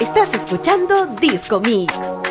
Estás escuchando Disco Mix.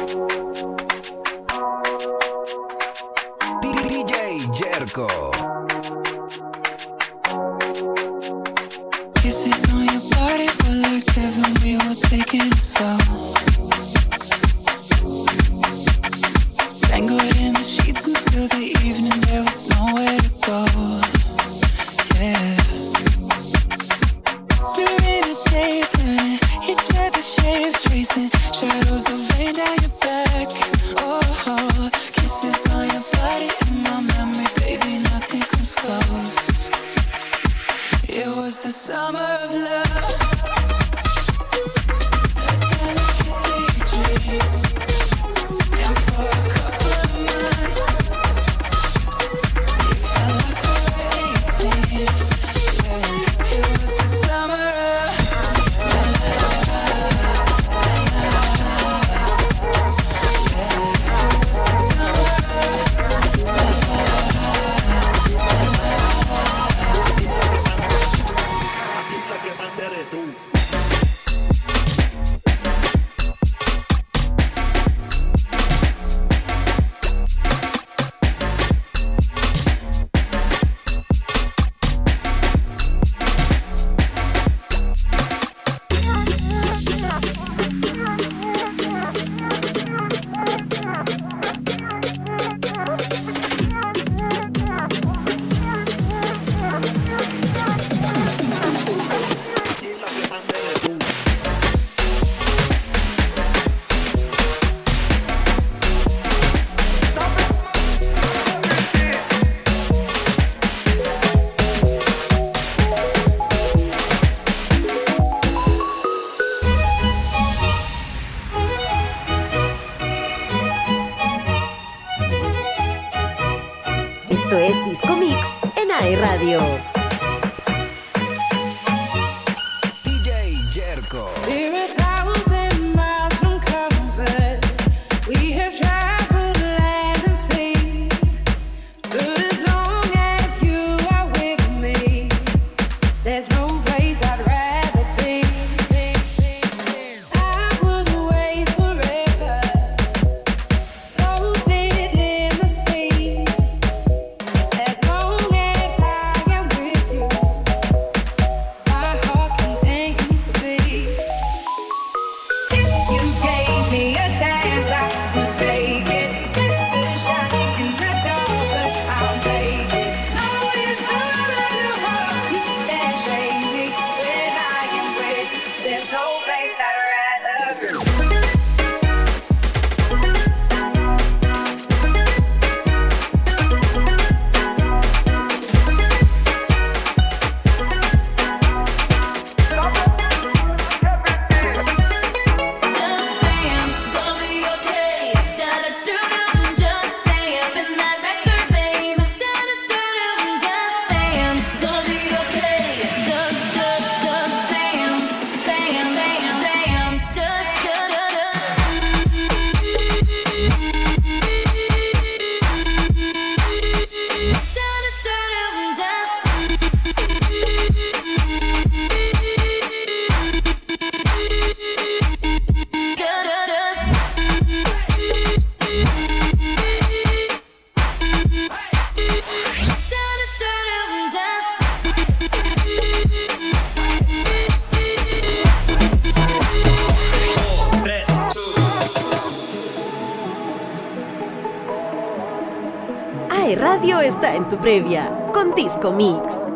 radio está en tu previa con Disco Mix.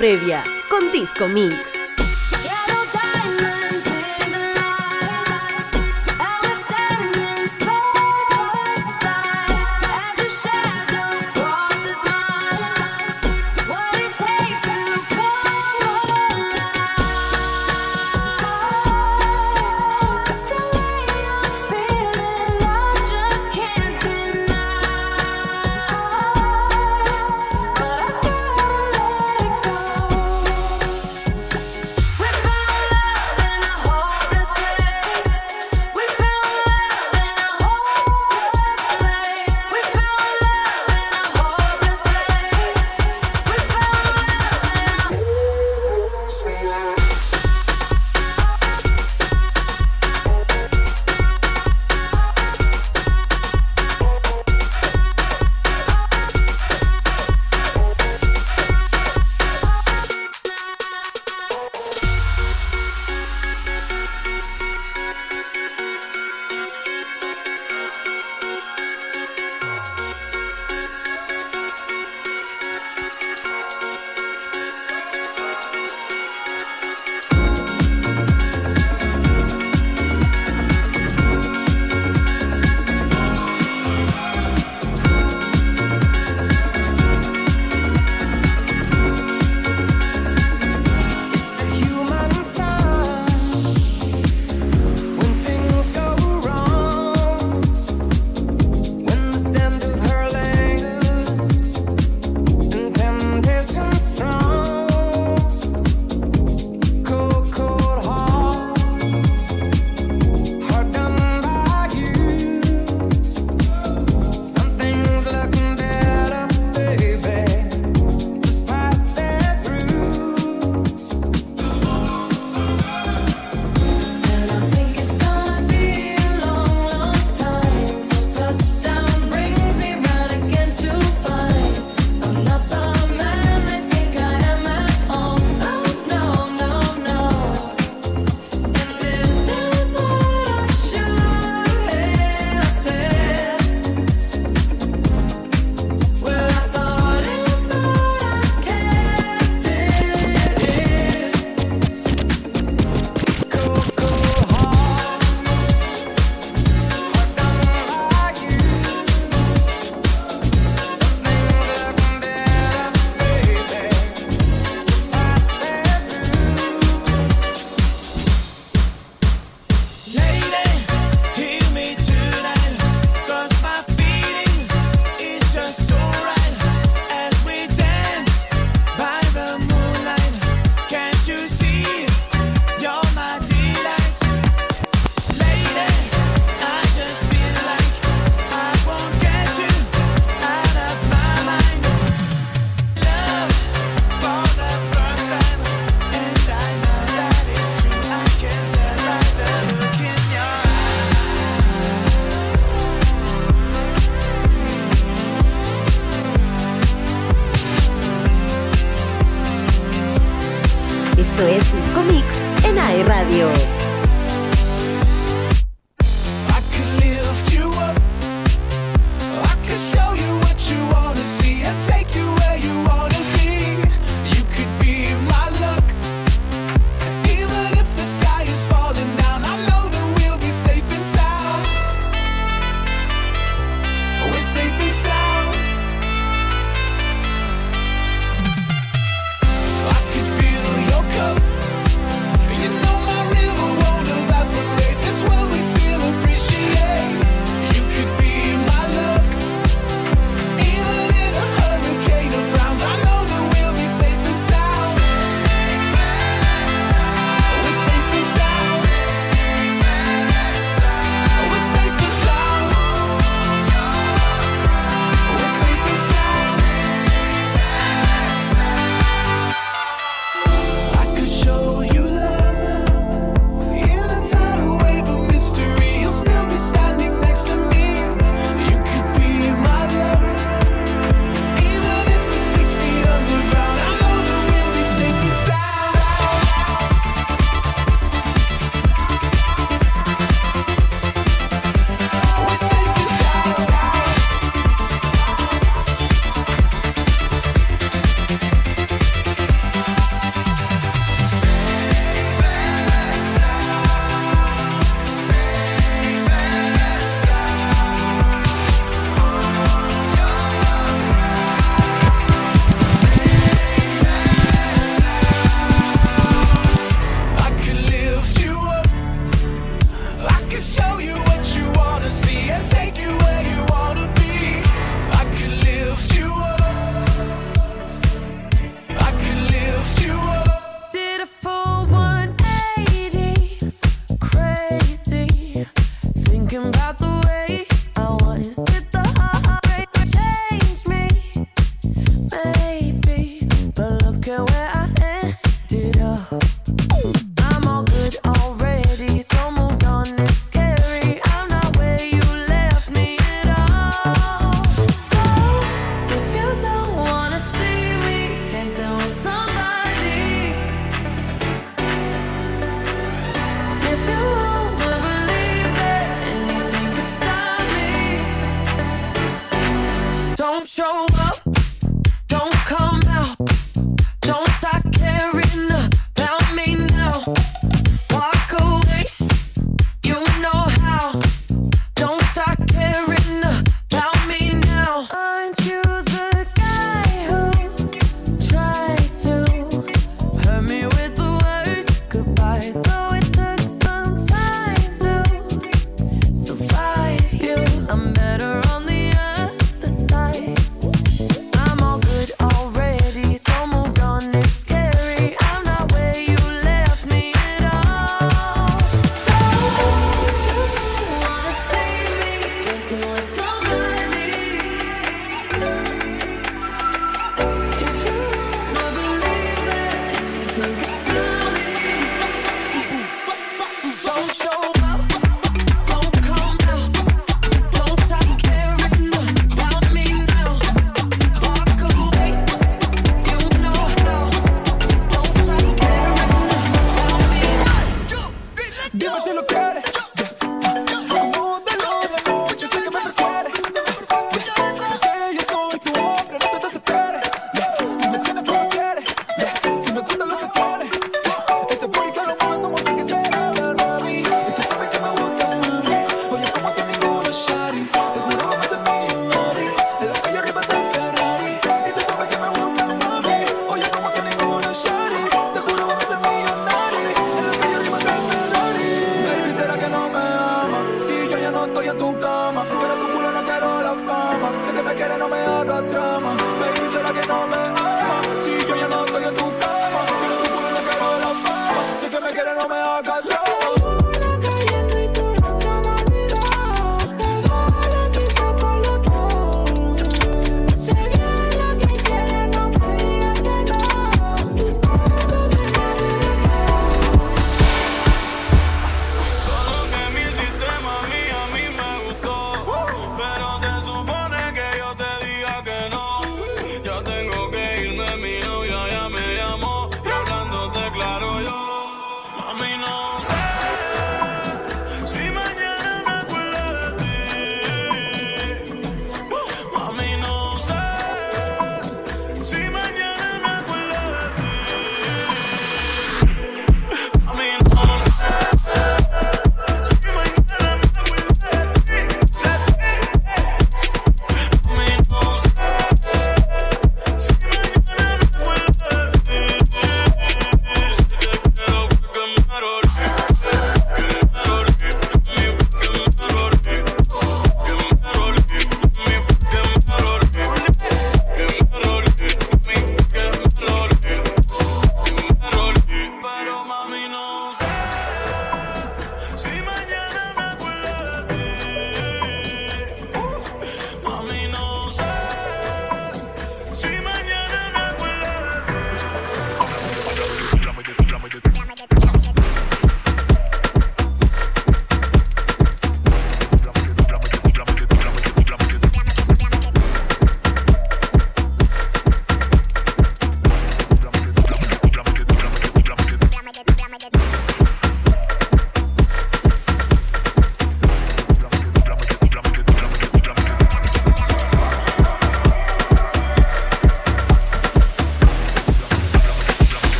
Previa con Disco Mix.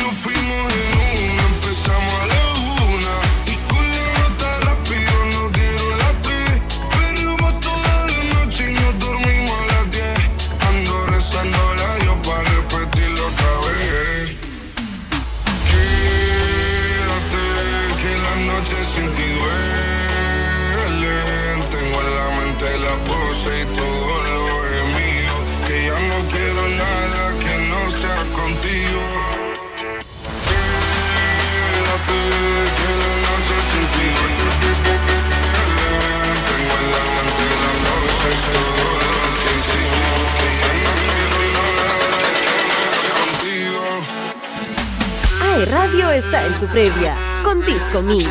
nos fuimos en una, empezamos a la está en tu previa con Disco Mix.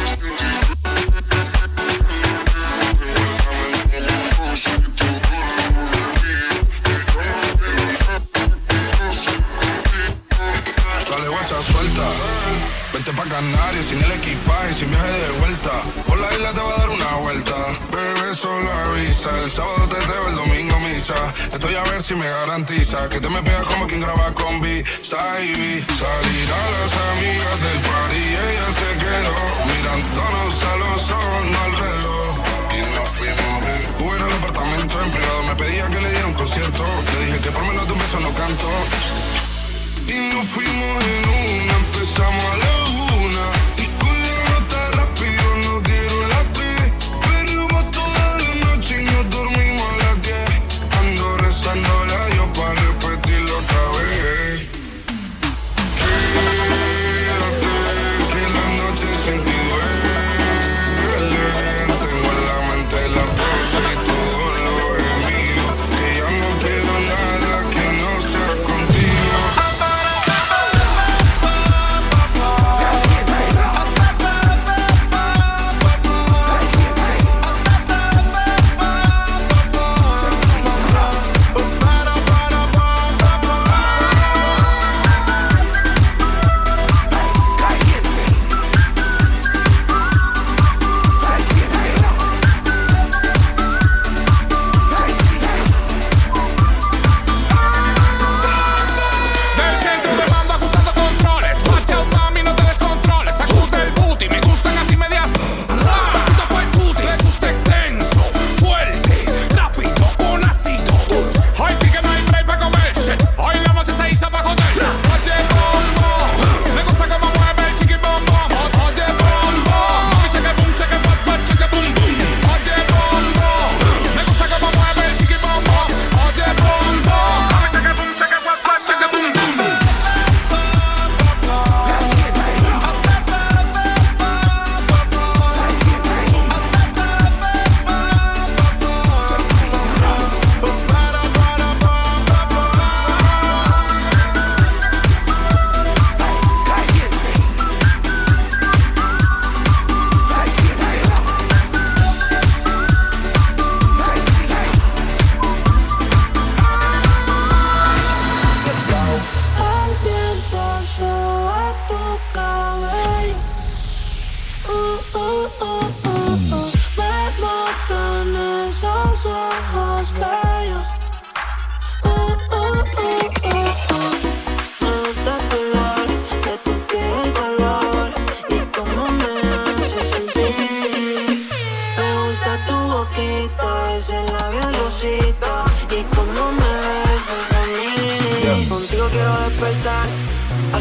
Dale guacha, suelta. Vente pa' Canarias sin el equipaje, sin viaje de vuelta. Por la isla te va a dar una vuelta. Bebé, solo avisa. El sábado te teo, el domingo misa. Estoy a ver si me garantiza que te me pegas como quien graba con B. Salir a las amigas del party y ella se quedó mirándonos a los ojos, no al reloj. Y nos fuimos. En el apartamento en privado, me pedía que le diera un concierto. Le dije que por menos de un beso no canto. Y nos fuimos en una, empezamos a la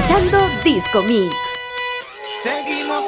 escuchando Disco Mix. Seguimos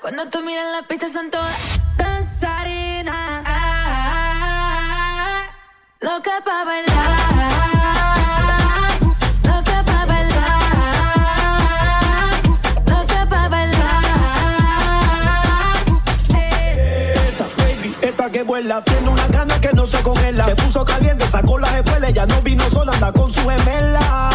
Cuando tú miras la pista son todas danzarinas. Ah, ah, ah, loca pa' bailar. que vuela, tiene una gana que no se congela. Se puso caliente, sacó las espuelas, ya no vino sola, anda con su gemela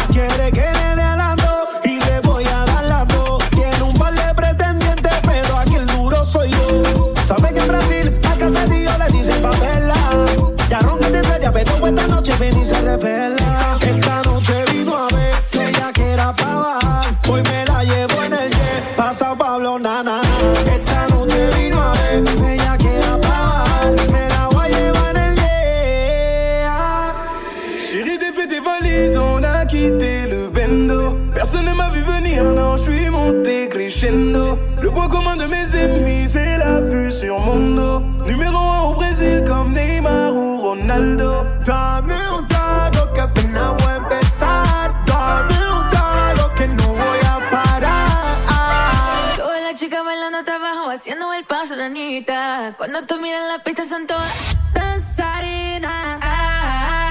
bailando hasta abajo, haciendo el paso, la niñita. Cuando tú miras la pista son todas danzarinas. Ah, ah,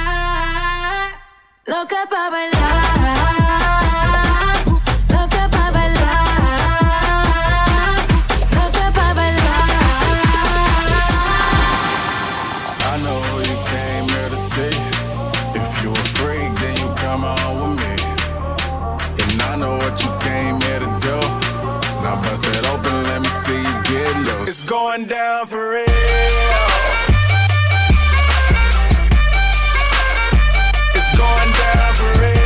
ah, loca pa' bailar. going down for real. It's going down for real.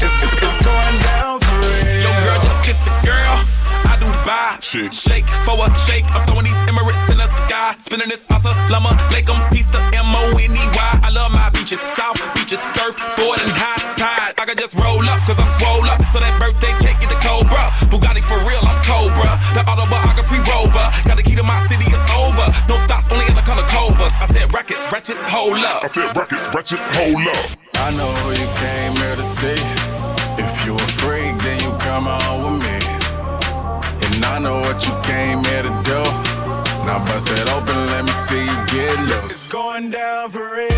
It's, it's going down for real. Yo, girl, just kiss the girl. I do buy. Shake. for a shake. I'm throwing these emirates in the sky. Spinning this awesome llama. Lake them piece the M O N E Y. I love my beaches, south beaches, surf, board, and high tide. I can just roll up, cause I'm swole up. So that birthday cake for real, I'm Cobra. The autobiography rover. Got the key to my city, it's over. No thoughts, only in the color covers. I said rackets, wretches, hold up. I said rackets, wretches, hold up. I know who you came here to see. If you a freak, then you come on with me. And I know what you came here to do. Now bust it open, let me see you get loose. It's going down for real.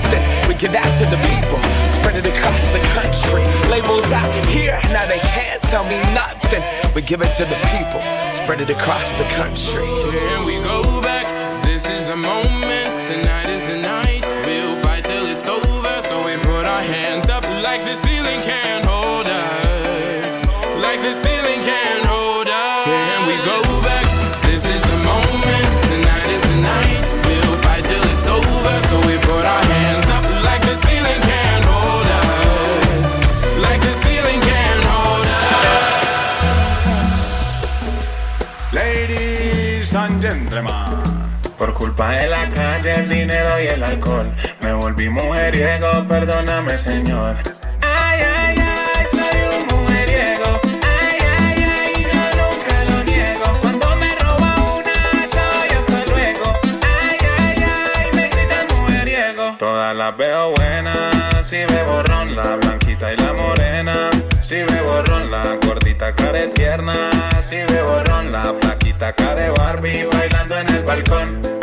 Give that to the people, spread it across the country. Labels out here, now they can't tell me nothing. We give it to the people, spread it across the country. Can we go back? This is the moment. Culpa de la calle, el dinero y el alcohol, me volví mujeriego, perdóname, señor. Ay, ay, ay, soy un mujeriego. Ay, ay, ay, yo nunca lo niego. Cuando me roba una, chao y hasta luego. Ay, ay, ay, me gritan mujeriego. Todas las veo buenas, si bebo ron, la blanquita y la morena. Si bebo ron, la gordita care tierna. Si bebo ron, la flaquita care Barbie bailando en el balcón.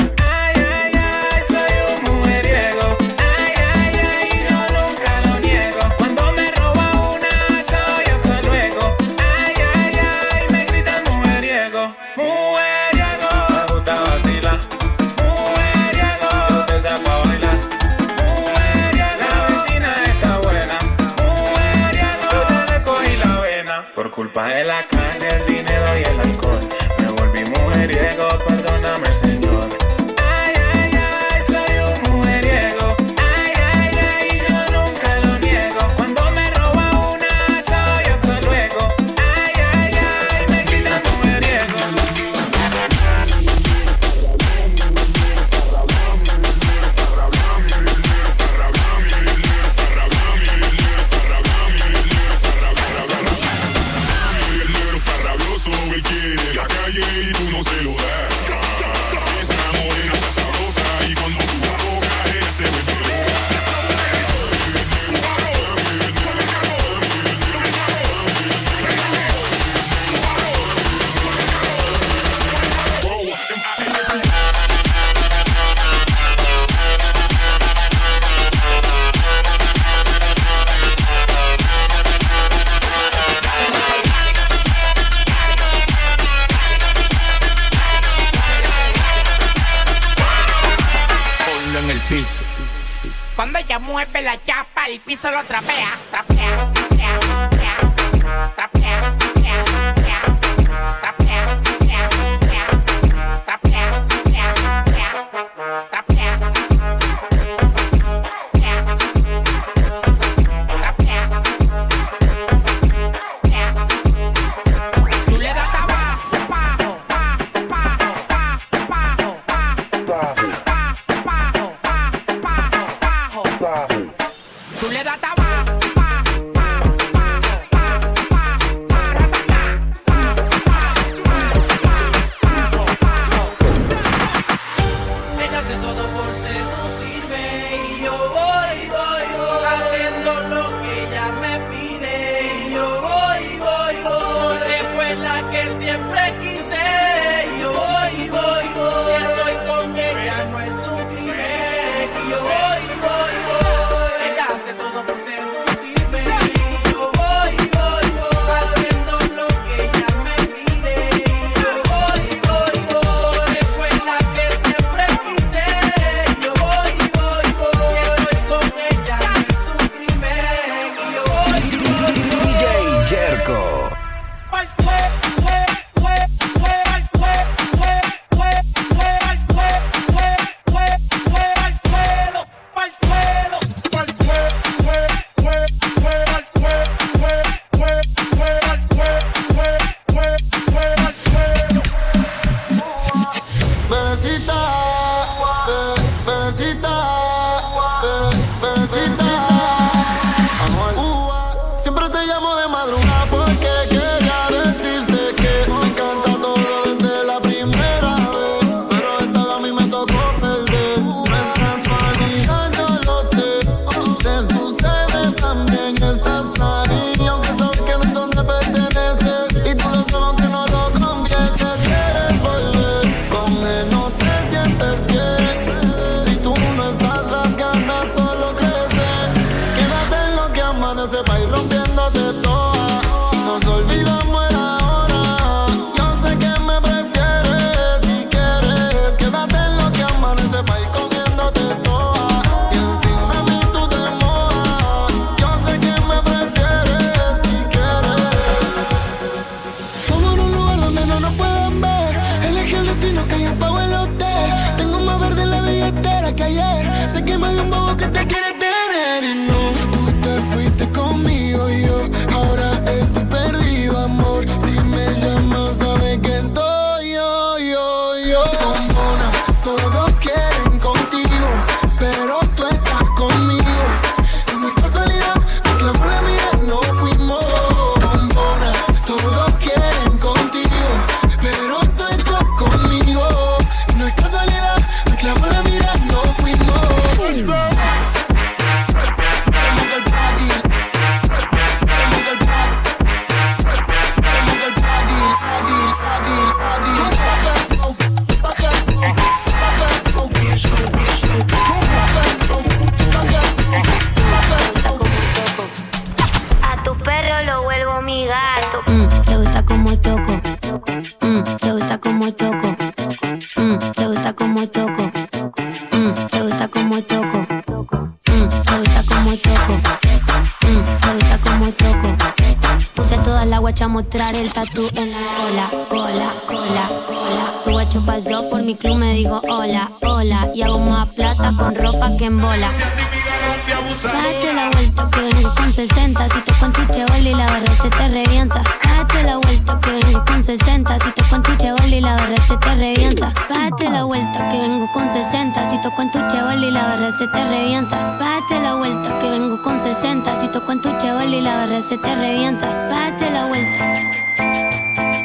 se te revienta. Bájate la vuelta.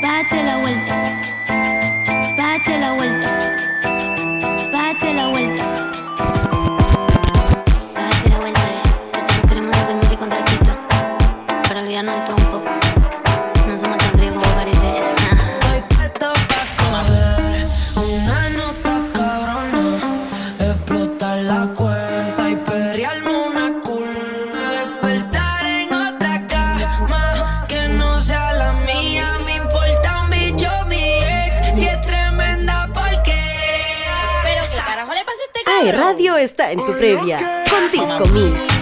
Bájate la vuelta. Bájate la vuelta. Bájate la vuelta. Bájate la vuelta. Eso lo queremos hacer música un ratito. Para olvidarnos de todo un poco. radio está en tu previa con Disco Mix.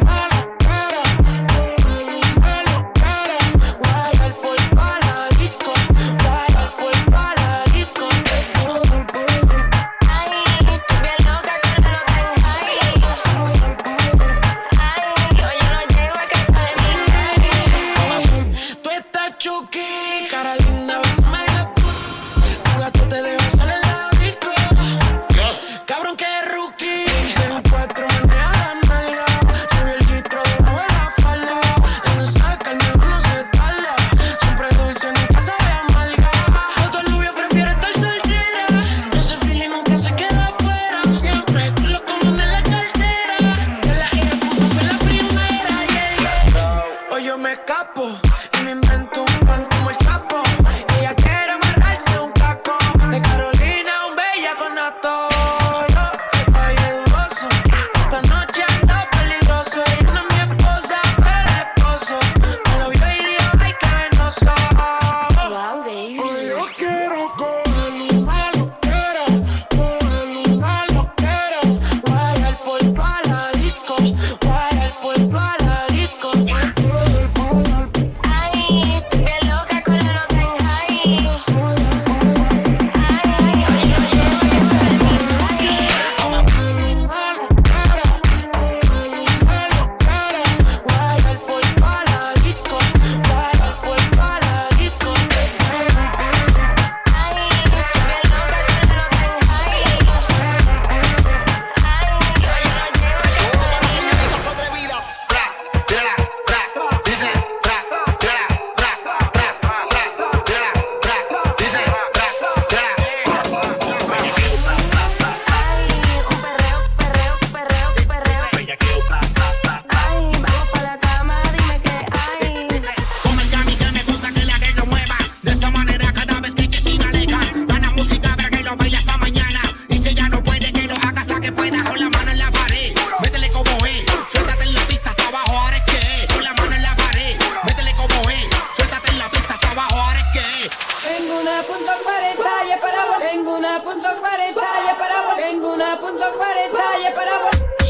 punto cuarenta y para vos. Tengo una punto cuarenta y para vos. Tengo una punto cuarenta y para vos.